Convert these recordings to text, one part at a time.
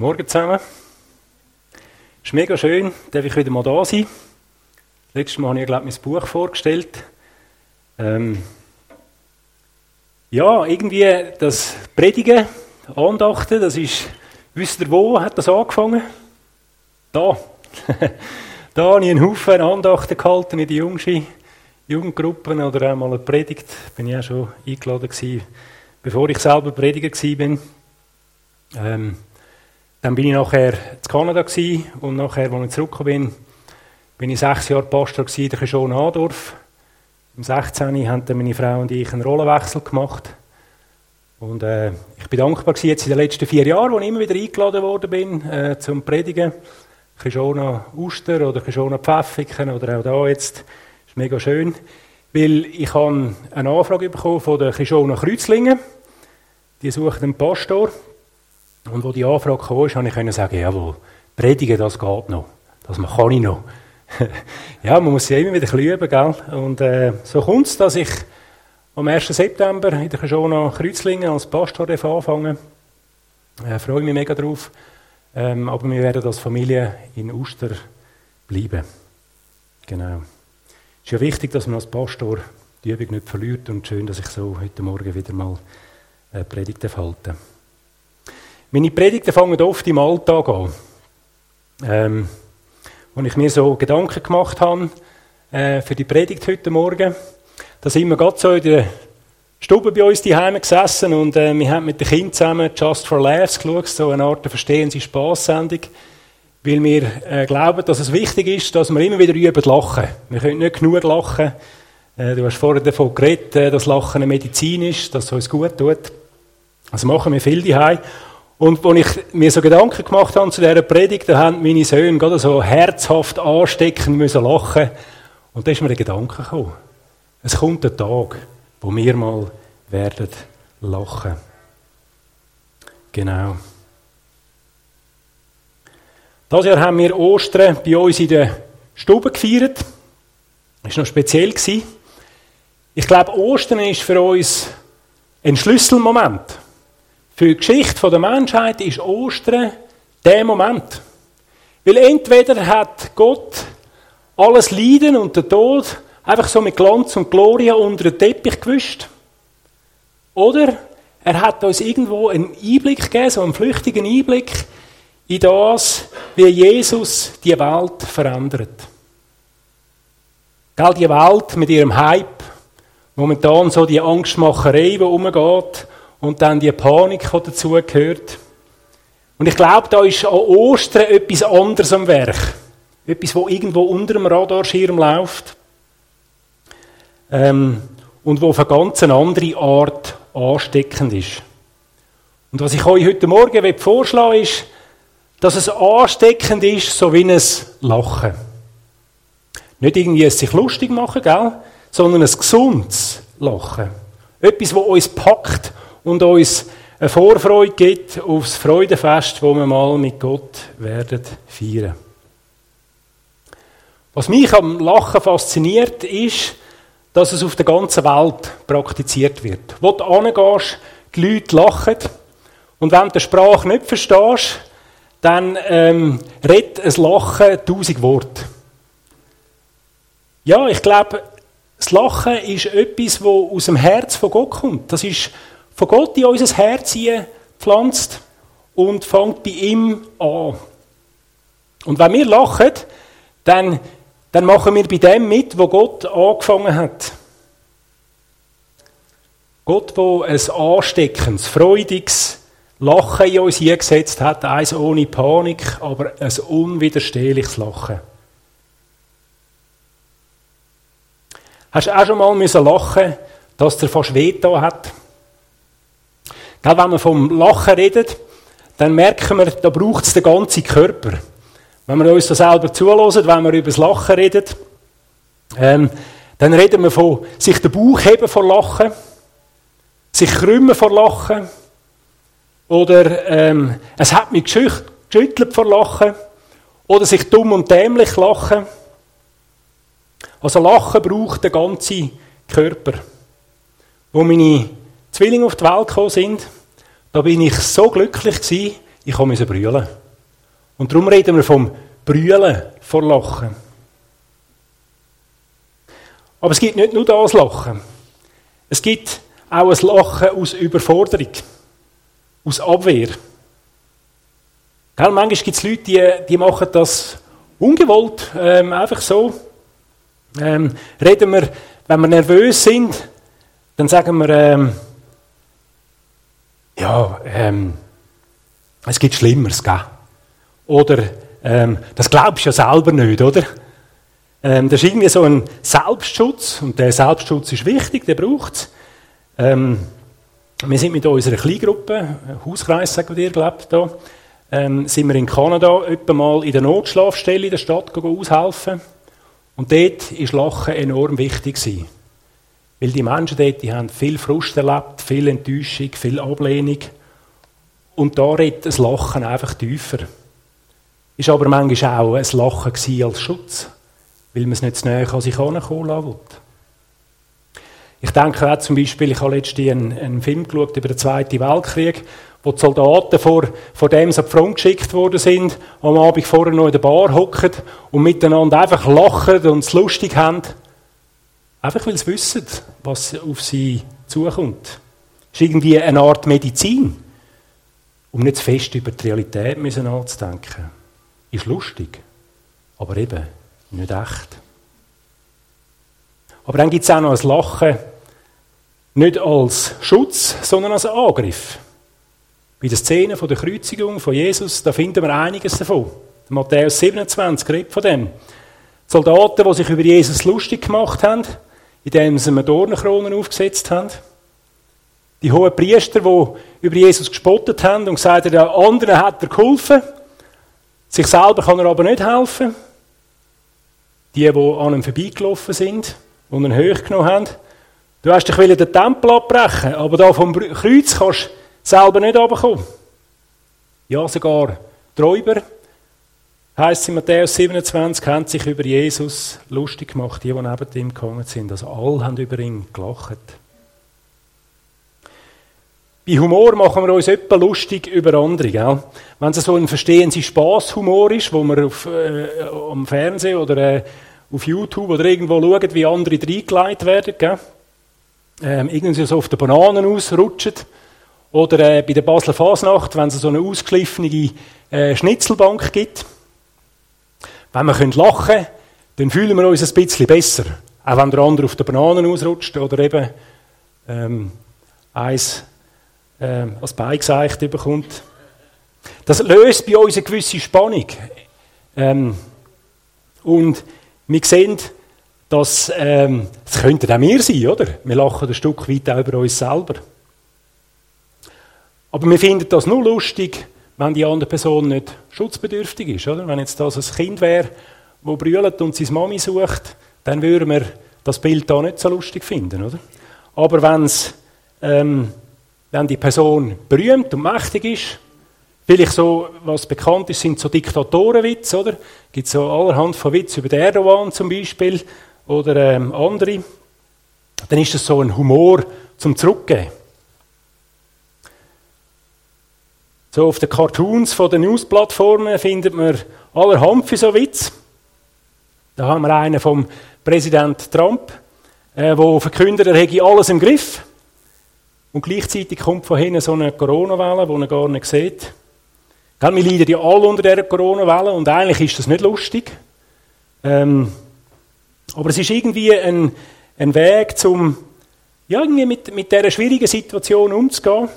Morgen zusammen. Es ist mega schön, dass ich wieder mal da sein. Letztes Mal habe ich, glaube ich, mein Buch vorgestellt. Ähm ja, irgendwie das Predigen, Andachten, das ist, wisst ihr wo, hat das angefangen? Da. da habe ich einen Haufen Andachten gehalten in die Jungschi, Jugendgruppen oder einmal eine Predigt. Bin ich auch schon eingeladen gewesen, bevor ich selber Prediger war. Ähm, dann bin ich nachher in Kanada und nachher, als ich zurückgekommen bin, bin ich sechs Jahre Pastor in der Schon Adorf. Im 16. haben meine Frau und ich einen Rollenwechsel gemacht. Und äh, ich bin dankbar gewesen, jetzt in den letzten vier Jahren, wo ich immer wieder eingeladen worden bin äh, zum Predigen. Kishona Uster oder Kishona Pfäffiken oder auch da jetzt. Ist mega schön. Weil ich habe eine Anfrage bekommen von den Kishona Kreuzlingen. Die suchen einen Pastor. Und wo die Anfrage kam, konnte ich sagen, jawohl, predigen, das geht noch. Das kann ich noch. ja, man muss ja immer wieder üben, gell? Und äh, so kommt es, dass ich am 1. September in der Schona Kreuzlingen als Pastor anfangen äh, freue mich mega drauf. Ähm, aber wir werden als Familie in Uster bleiben. Genau. Es ist ja wichtig, dass man als Pastor die Übung nicht verliert und schön, dass ich so heute Morgen wieder mal äh, Predigt halte. Meine Predigten fangen oft im Alltag an. Ähm, wo ich mir so Gedanken gemacht habe äh, für die Predigt heute Morgen, da sind wir gerade so in der Stube bei uns daheim gesessen und äh, wir haben mit den Kindern zusammen Just for Laughs geschaut, so eine Art Verstehen Sie Spass-Sendung, weil wir äh, glauben, dass es wichtig ist, dass wir immer wieder üben lachen. Wir können nicht genug lachen. Äh, du hast vorher davon geredet, äh, dass Lachen eine Medizin ist, dass es uns gut tut. Also machen wir viel daheim. Und als ich mir so Gedanken gemacht habe zu dieser Predigt, da haben meine Söhne gerade so herzhaft ansteckend müssen lachen. Und da ist mir der Gedanke gekommen. Es kommt ein Tag, wo wir mal werden lachen. Genau. Das Jahr haben wir Ostern bei uns in der Stube gefeiert. Das war noch speziell. Ich glaube, Ostern ist für uns ein Schlüsselmoment. Für die Geschichte der Menschheit ist Ostern der Moment. Weil entweder hat Gott alles Leiden und den Tod einfach so mit Glanz und Gloria unter den Teppich gewischt. Oder er hat uns irgendwo einen Einblick gegeben, so einen flüchtigen Einblick in das, wie Jesus die Welt verändert. Gell, die Welt mit ihrem Hype, momentan so die Angstmacherei, die umgeht, und dann die Panik, die dazugehört. Und ich glaube, da ist an Ostern etwas anderes am Werk. Etwas, wo irgendwo unter dem Radarschirm läuft. Ähm, und wo auf eine ganz andere Art ansteckend ist. Und was ich euch heute Morgen vorschlagen ist, dass es ansteckend ist, so wie ein Lachen. Nicht irgendwie es sich lustig machen, gell? sondern ein gesundes Lachen. Etwas, wo uns packt und uns eine Vorfreude gibt aufs Freudenfest, wo wir mal mit Gott werden feiern. Was mich am Lachen fasziniert, ist, dass es auf der ganzen Welt praktiziert wird. Wo du hingehst, die Leute lachen. Und wenn du die Sprache nicht verstehst, dann ähm, redet ein Lachen tausend Worte. Ja, ich glaube, das Lachen ist etwas, das aus dem Herz von Gott kommt. Das ist von Gott in unser Herz pflanzt und fängt bei ihm an. Und wenn wir lachen, dann, dann machen wir bei dem mit, wo Gott angefangen hat. Gott, wo ein ansteckendes, freudiges Lachen in uns hingesetzt hat, eins ohne Panik, aber ein unwiderstehliches Lachen. Hast du auch schon mal müssen lachen, dass dir fast weh hat? Wenn man vom Lachen redet, dann merken wir, da braucht es den ganzen Körper. Wenn wir uns das selber zulassen, wenn wir über das Lachen reden, ähm, dann reden wir von sich den Bauch heben vor Lachen, sich krümmen vor Lachen, oder ähm, es hat mich geschüttelt vor Lachen, oder sich dumm und dämlich lachen. Also Lachen braucht den ganzen Körper. Wo meine Zwillinge auf die Welt gekommen sind, da bin ich so glücklich gewesen. ich musste brüllen. Und darum reden wir vom Brüllen vor Lachen. Aber es gibt nicht nur das Lachen. Es gibt auch ein Lachen aus Überforderung, aus Abwehr. Gell, manchmal gibt es Leute, die, die machen das ungewollt, ähm, einfach so. Ähm, reden wir, wenn wir nervös sind, dann sagen wir, ähm, ja, ähm, es gibt Schlimmeres, gell? Oder, ähm, das glaubst du ja selber nicht, oder? Ähm, das ist irgendwie so ein Selbstschutz, und der Selbstschutz ist wichtig, der braucht es. Ähm, wir sind mit unserer Kleingruppe, Hauskreis, sagen wir dir, glaubt da, ähm, sind wir in Kanada etwa mal in der Notschlafstelle in der Stadt aushelfen. Und dort war Lachen enorm wichtig. Gewesen. Weil die Menschen dort, die haben viel Frust erlebt, viel Enttäuschung, viel Ablehnung. Und da redet das Lachen einfach tiefer. Ist aber manchmal auch ein Lachen als Schutz, weil man es nicht zu näher an sich herankommen lassen Ich denke auch zum Beispiel, ich habe letztens einen, einen Film geschaut über den Zweiten Weltkrieg, wo die Soldaten vor, vor dem sie auf die Front geschickt worden sind, am Abend vorher noch in der Bar hocken und miteinander einfach lachen und es lustig haben. Einfach weil sie wissen, was auf sie zukommt. Das ist irgendwie eine Art Medizin, um nicht zu fest über die Realität nachzudenken. Ist lustig, aber eben nicht echt. Aber dann gibt es auch noch ein Lachen, nicht als Schutz, sondern als Angriff. Bei der Szene der Kreuzigung von Jesus, da finden wir einiges davon. Matthäus 27 redet von dem. Die Soldaten, die sich über Jesus lustig gemacht haben, indem sie ihm Dornenkronen aufgesetzt haben. Die hohen Priester, die über Jesus gespottet haben und gesagt haben, der anderen hat er geholfen. Sich selber kann er aber nicht helfen. Die, die an ihm vorbeigelaufen sind und ihn hochgenommen haben. Du hast dich den Tempel abbrechen, aber da vom Kreuz kannst du selber nicht runterkommen. Ja, sogar die Räuber, heisst in Matthäus 27, haben sich über Jesus lustig gemacht, die, die neben ihm gekommen sind. Also alle haben über ihn gelacht. Bei Humor machen wir uns etwa lustig über andere. Gell? Wenn es so ein Verstehen Sie Spaß-Humor ist, wo man auf, äh, am Fernsehen oder äh, auf YouTube oder irgendwo schaut, wie andere reingeleitet werden? Ähm, irgendwie so auf den Bananen ausrutschen, oder äh, bei der Basler Fasnacht, wenn es so eine ausgeschliffene äh, Schnitzelbank gibt. Wenn wir lachen können, dann fühlen wir uns ein bisschen besser. Auch wenn der andere auf der Bananen ausrutscht oder eben ähm, eins äh, als Beigeseicht bekommt. Das löst bei uns eine gewisse Spannung. Ähm, und wir sehen, dass ähm, das könnte auch wir sein, oder? Wir lachen ein Stück weit auch über uns selber. Aber wir finden das nur lustig, wenn die andere Person nicht schutzbedürftig ist. Oder? Wenn jetzt das ein Kind wäre, das brüllt und seine Mami sucht, dann würden wir das Bild da nicht so lustig finden. Oder? Aber wenn's, ähm, wenn die Person berühmt und mächtig ist, vielleicht so, was bekannt ist, sind so Diktatorenwitze, oder? Gibt so allerhand von Witz über den Erdogan zum Beispiel oder ähm, andere. Dann ist das so ein Humor zum Zurückgeben. So auf den Cartoons von den Newsplattformen findet man allerhand für so Witz. Da haben wir einen vom Präsident Trump, äh, verkündet, er hätte alles im Griff. Und gleichzeitig kommt von hinten so eine Corona-Welle, die er gar nicht sieht. wir leiden ja alle unter dieser Corona-Welle und eigentlich ist das nicht lustig. Ähm, aber es ist irgendwie ein, ein Weg, um ja, irgendwie mit, mit dieser schwierigen Situation umzugehen.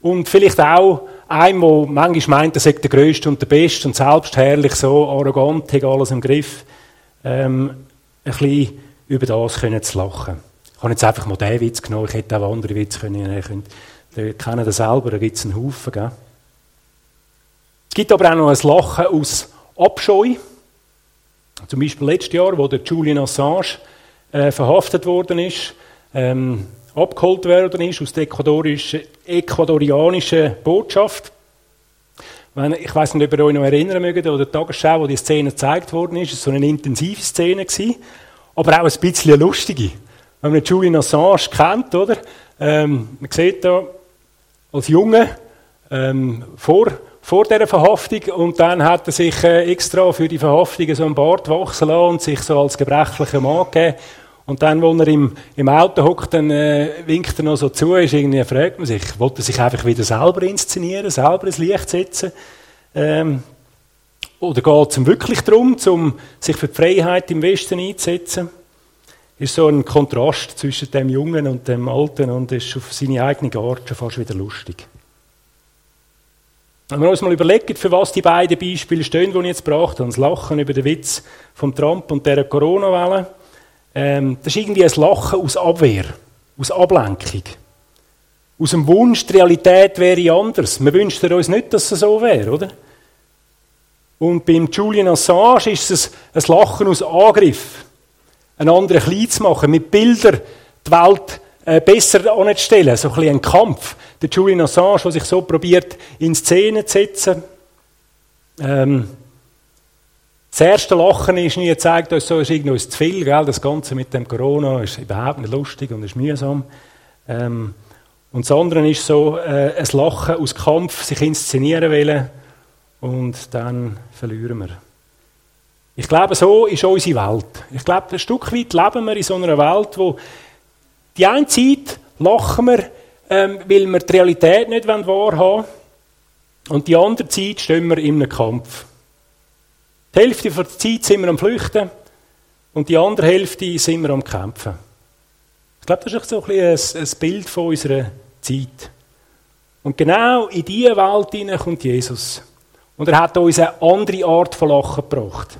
Und vielleicht auch einem, der manchmal meint, er sei der Größte und der Beste und selbstherrlich, so arrogant, hat alles im Griff, ähm, ein bisschen über das können zu lachen. Ich habe jetzt einfach mal diesen Witz genommen, ich hätte auch andere Witze können nehmen Die kennen das selber, da gibt es einen Haufen. Gell? Es gibt aber auch noch ein Lachen aus Abscheu. Zum Beispiel letztes Jahr, wo der Julian Assange äh, verhaftet worden ist. Ähm, abgeholt worden ist aus der ecuadorianischen Botschaft. Ich weiß nicht, ob ihr euch noch erinnern mögt, oder der Tagesschau, wo die Szene gezeigt worden ist, es war so eine intensive Szene gewesen, aber auch ein bisschen eine lustige. Wenn man Julian Assange kennt, oder? Ähm, man sieht da, als Junge ähm, vor, vor dieser Verhaftung und dann hat er sich äh, extra für die Verhaftung so einen Bart wachsen lassen und sich so als gebrechlicher Mann gegeben. Und dann, wo er im, im Auto hockt, dann äh, winkt er noch so zu, ist irgendwie, fragt man sich, wollte er sich einfach wieder selber inszenieren, selber ins Licht setzen? Ähm, oder geht es ihm wirklich darum, um sich für die Freiheit im Westen einzusetzen? Ist so ein Kontrast zwischen dem Jungen und dem Alten und ist auf seine eigene Art schon fast wieder lustig. Wenn wir uns mal überlegen, für was die beiden Beispiele stehen, die ich jetzt gebracht habe, das Lachen über den Witz vom Trump und der Corona-Welle, ähm, das ist irgendwie ein Lachen aus Abwehr, aus Ablenkung. Aus dem Wunsch, die Realität wäre anders. Wir wünschen uns nicht, dass es so wäre, oder? Und beim Julian Assange ist es ein Lachen aus Angriff. Einen anderen klein zu machen, mit Bildern die Welt äh, besser anzustellen. So ein bisschen ein Kampf. Der Julian Assange, der sich so probiert, in Szene zu setzen. Ähm, das erste Lachen ist nie gezeigt, uns so ist irgendwie zu viel, gell? Das Ganze mit dem Corona ist überhaupt nicht lustig und ist mühsam. Ähm, und das andere ist so, äh, ein Lachen aus Kampf, sich inszenieren wollen und dann verlieren wir. Ich glaube, so ist unsere Welt. Ich glaube, ein Stück weit leben wir in so einer Welt, wo die eine Zeit lachen wir, ähm, weil wir die Realität nicht wahrhaben wollen, und die andere Zeit stehen wir in einem Kampf. Die Hälfte der Zeit sind wir am Flüchten und die andere Hälfte sind wir am Kämpfen. Ich glaube, das ist so ein, ein, ein Bild von unserer Zeit. Und genau in diese Welt kommt Jesus. Und er hat uns eine andere Art von Lachen gebracht.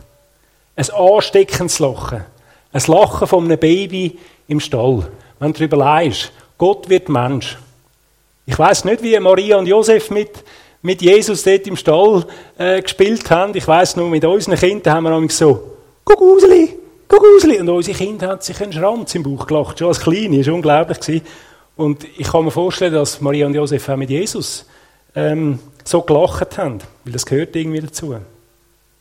Ein ansteckendes Lachen. Ein Lachen von einem Baby im Stall. Wenn du überlegst, Gott wird Mensch. Ich weiß nicht, wie Maria und Josef mit mit Jesus dort im Stall äh, gespielt haben. Ich weiß nur, mit unseren Kindern haben wir so, Guguseli, Guguseli. Und unsere Kinder haben sich einen Schranz im Bauch gelacht, schon als Kleine, das war unglaublich. Und ich kann mir vorstellen, dass Maria und Josef auch mit Jesus ähm, so gelacht haben, weil das gehört irgendwie dazu.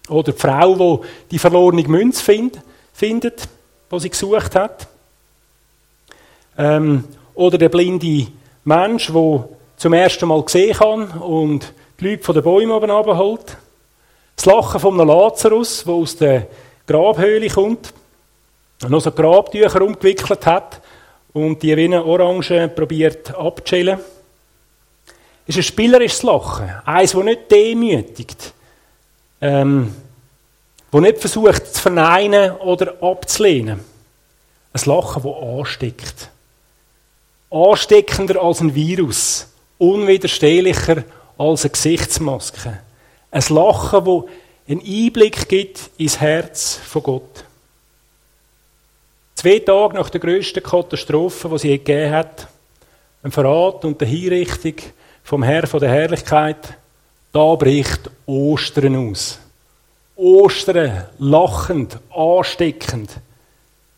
Oder die Frau, die die verlorene Münze find, findet, die sie gesucht hat. Ähm, oder der blinde Mensch, der zum ersten Mal gesehen kann und die Leute von den Bäumen oben abholt. Das Lachen von einem Lazarus, der aus der Grabhöhle kommt und noch so Grabtücher umgewickelt hat und die wie Orange probiert abzuschälen. Ist ein spielerisches Lachen. Eins, das nicht demütigt. Ähm, das nicht versucht zu verneinen oder abzulehnen. Ein Lachen, das ansteckt. Ansteckender als ein Virus unwiderstehlicher als eine Gesichtsmaske. Ein Lachen, wo einen Einblick gibt ins Herz von Gott. Zwei Tage nach der grössten Katastrophe, die sie gegeben hat, ein Verrat und die Hinrichtung vom Herr von der Herrlichkeit, da bricht Ostern aus. Ostern, lachend, ansteckend,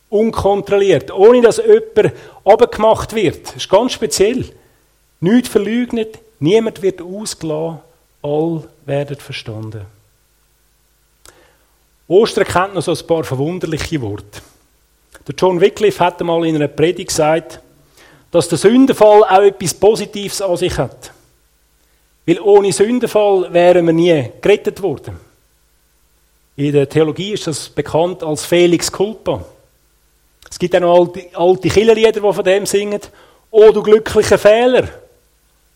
unkontrolliert, ohne dass jemand abgemacht wird. Das ist ganz speziell. Nichts verleugnet, niemand wird ausgelassen, all werden verstanden. Ostern kennt noch so ein paar verwunderliche Worte. Der John Wycliffe hat einmal in einer Predigt gesagt, dass der Sündenfall auch etwas Positives an sich hat. Weil ohne Sündenfall wären wir nie gerettet worden. In der Theologie ist das bekannt als Felix Culpa. Es gibt auch noch alte, alte Killerlieder, die von dem singen. Oh, du glücklicher Fehler.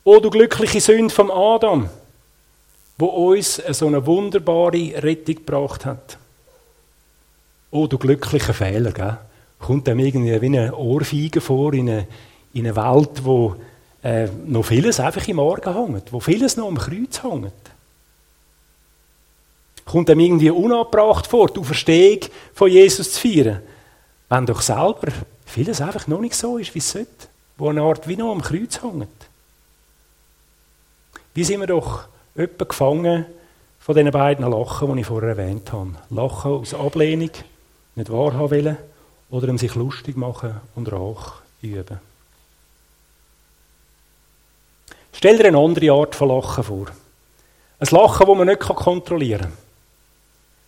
O du glückliche Sünde vom Adam, wo uns so eine wunderbare Rettung gebracht hat. O du glückliche Fehler, gell? Kommt dem irgendwie wie eine Ohrfeige vor in eine, in eine Welt, wo äh, noch vieles einfach im Morgen hängt, wo vieles noch am Kreuz hängt. Kommt dem irgendwie unabbracht vor, die Auferstehung von Jesus zu feiern, wenn doch selber vieles einfach noch nicht so ist, wie es sollte, wo eine Art wie noch am Kreuz hängt. Wie sind wir doch öppe gefangen von diesen beiden Lachen, die ich vorher erwähnt habe. Lachen aus Ablehnung, nicht wahrhaben wollen, oder um sich lustig machen und Rach üben. Stell dir eine andere Art von Lachen vor. Ein Lachen, das man nicht kontrollieren kann.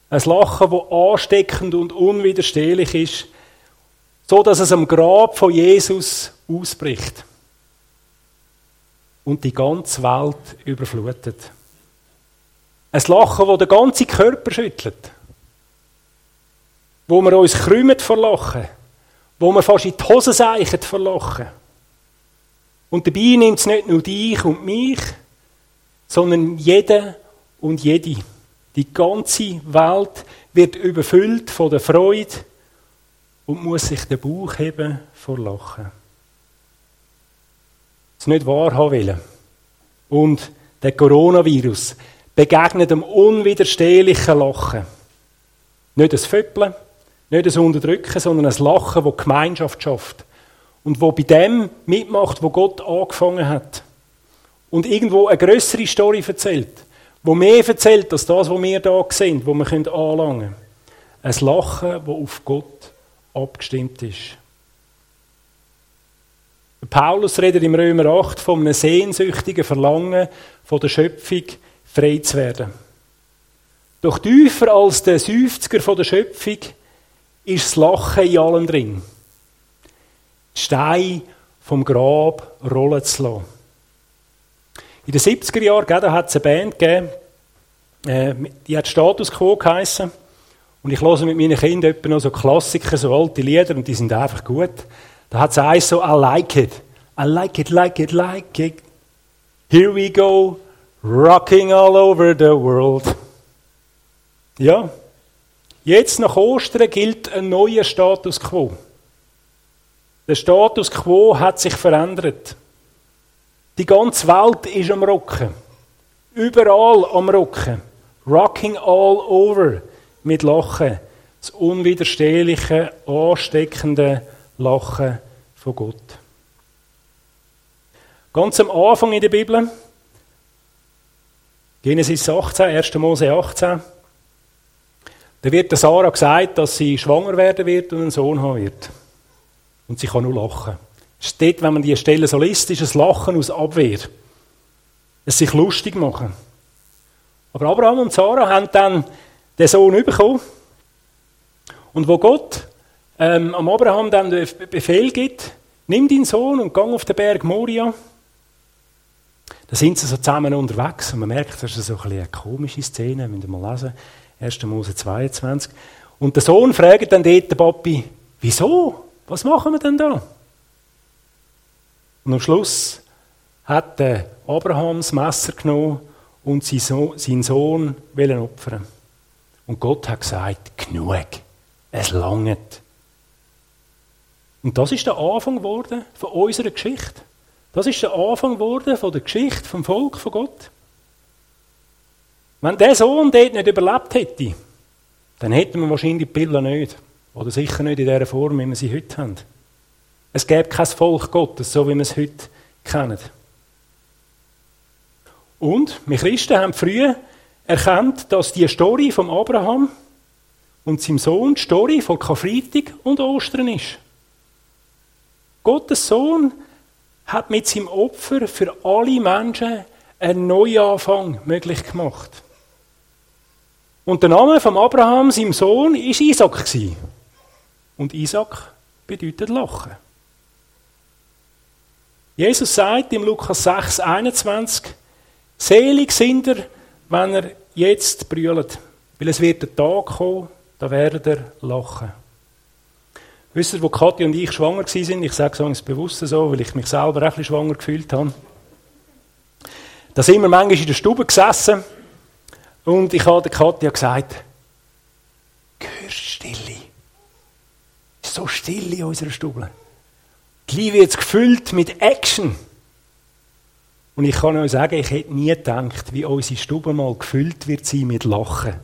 Ein Lachen, das ansteckend und unwiderstehlich ist, so dass es am Grab von Jesus ausbricht. Und die ganze Welt überflutet. Ein Lachen, das den ganzen Körper schüttelt. Wo wir uns krümmen vor Lachen. Wo wir fast in die Hose seichen vor Lachen. Und dabei nimmt es nicht nur dich und mich, sondern jede und jede. Die ganze Welt wird überfüllt von der Freude und muss sich den Bauch heben vor Lachen. Es nicht wahrhaben wollen. Und der Coronavirus begegnet dem unwiderstehlichen Lachen. Nicht ein Föppeln, nicht ein Unterdrücken, sondern ein Lachen, das Gemeinschaft schafft. Und wo bei dem mitmacht, wo Gott angefangen hat. Und irgendwo eine größere Story erzählt. Wo mehr erzählt als das, was wir da sind, wo wir anlangen können. Ein Lachen, das auf Gott abgestimmt ist. Paulus redet im Römer 8 von einem sehnsüchtigen Verlangen von der Schöpfung frei zu werden. Doch tiefer als der Seufzer von der Schöpfung ist das Lachen in allem drin. Die Steine vom Grab rollen zu lassen. In den 70er Jahren hat es eine Band gegeben, äh, die hat Status Quo geheissen. Und ich höre mit meinen Kindern noch so Klassiker, so alte Lieder, und die sind einfach gut. Da hat es eins so, I like it. I like it, like it, like it. Here we go, rocking all over the world. Ja. Jetzt nach Ostern gilt ein neuer Status quo. Der Status quo hat sich verändert. Die ganze Welt ist am Rocken. Überall am Rocken. Rocking all over mit Lachen. Das unwiderstehliche, ansteckende Lachen von Gott. Ganz am Anfang in der Bibel, Genesis 18, 1. Mose 18, da wird der Sarah gesagt, dass sie schwanger werden wird und einen Sohn haben wird. Und sie kann nur lachen. Steht, wenn man die Stelle so liest, ist es Lachen aus Abwehr. Es sich lustig machen. Aber Abraham und Sarah haben dann den Sohn bekommen. Und wo Gott ähm, am Abraham dann den Befehl gibt, nimm deinen Sohn und gang auf den Berg Moria, da sind sie so zusammen unterwegs und man merkt, das ist so ein eine komische Szene, müsst ihr mal lesen. 1. Mose 22. Und der Sohn fragt dann dort den Papi, wieso? Was machen wir denn da? Und am Schluss hat der das Messer genommen und seinen Sohn wollen opfern. Und Gott hat gesagt, genug, es langt. Und das ist der Anfang geworden von unserer Geschichte. Das ist der Anfang geworden von der Geschichte vom Volk von Gott. Wenn der Sohn dort nicht überlebt hätte, dann hätten wir wahrscheinlich die Pille nicht. Oder sicher nicht in der Form, wie wir sie heute haben. Es gäbe kein Volk Gottes, so wie wir es heute kennen. Und wir Christen haben früher erkannt, dass die Story von Abraham und seinem Sohn die Story von Karfreitag und Ostern ist. Gottes Sohn hat mit seinem Opfer für alle Menschen einen Neuanfang möglich gemacht. Und der Name von Abraham, seinem Sohn, ist Isaac. Und Isaac bedeutet Lachen. Jesus sagt im Lukas 6, 21, Selig sind er, wenn er jetzt brüllt, weil es wird der Tag kommen, da werdet er lachen. Wisst ihr, wo Kathi und ich schwanger sind? Ich sage es bewusst so, weil ich mich selber auch ein schwanger gefühlt habe. Da sind wir manchmal in der Stube gesessen und ich habe Katja gesagt, hörst Stille. Es ist so still in unserer Stube. Die Liebe wird gefüllt mit Action. Und ich kann euch sagen, ich hätte nie gedacht, wie unsere Stube mal gefüllt wird sein mit Lachen.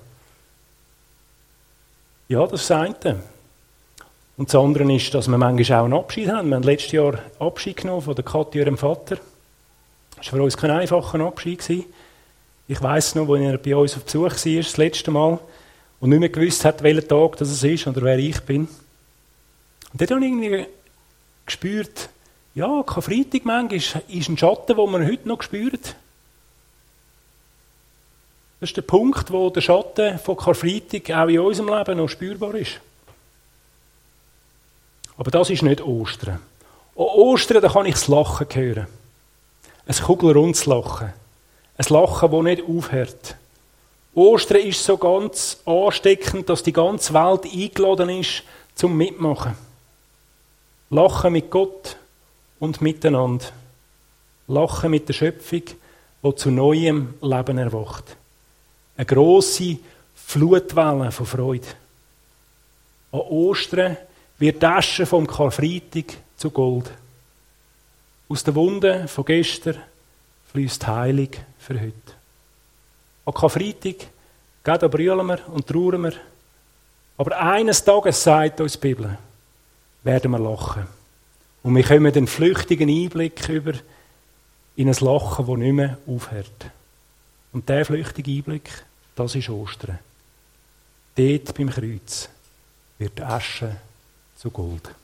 Ja, das ist das eine. Und das andere ist, dass wir manchmal auch einen Abschied haben. Wir haben letztes Jahr Abschied genommen von der Katja, ihrem Vater. Das war für uns kein einfacher Abschied. Ich weiß noch, als er bei uns auf Besuch war, das letzte Mal, und nicht mehr gewusst hat, welcher Tag das ist oder wer ich bin. Und dort habe ich irgendwie gespürt, ja, kein Freitag manchmal ist, ist ein Schatten, den man heute noch spürt. Das ist der Punkt, wo der Schatten von Karfreitag auch in unserem Leben noch spürbar ist. Aber das ist nicht Ostern. An Ostern, da kann ich das Lachen hören. Ein kugelrundes Lachen. Ein Lachen, das nicht aufhört. Ostern ist so ganz ansteckend, dass die ganze Welt eingeladen ist zum Mitmachen. Lachen mit Gott und miteinander. Lachen mit der Schöpfung, die zu neuem Leben erwacht. Eine grosse Flutwelle von Freude. An Ostern wird die Asche vom Karfreitag zu Gold. Aus den Wunden von gestern fließt Heilig für heute. An Karfreitag, da wir und trauern wir. Aber eines Tages, sagt uns die Bibel, werden wir lachen. Und wir kommen den flüchtigen Einblick über in ein Lachen, das nicht mehr aufhört. Und der flüchtige Einblick, das ist Ostern. Dort beim Kreuz wird Asche zu Gold.